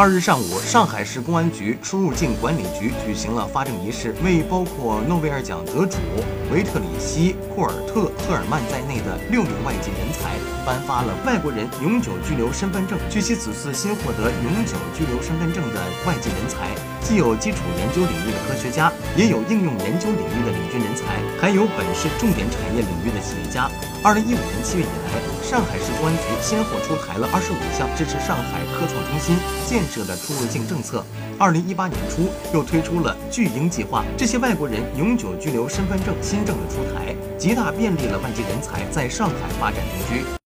二日上午，上海市公安局出入境管理局举行了发证仪式，为包括诺贝尔奖得主维特里希·库尔特·赫尔曼在内的六名外籍人才颁发了外国人永久居留身份证。据悉，此次新获得永久居留身份证的外籍人才，既有基础研究领域的科学家，也有应用研究领还有本市重点产业领域的企业家。二零一五年七月以来，上海市公安局先后出台了二十五项支持上海科创中心建设的出入境政策。二零一八年初，又推出了巨婴计划。这些外国人永久居留身份证新政的出台，极大便利了外籍人才在上海发展定居。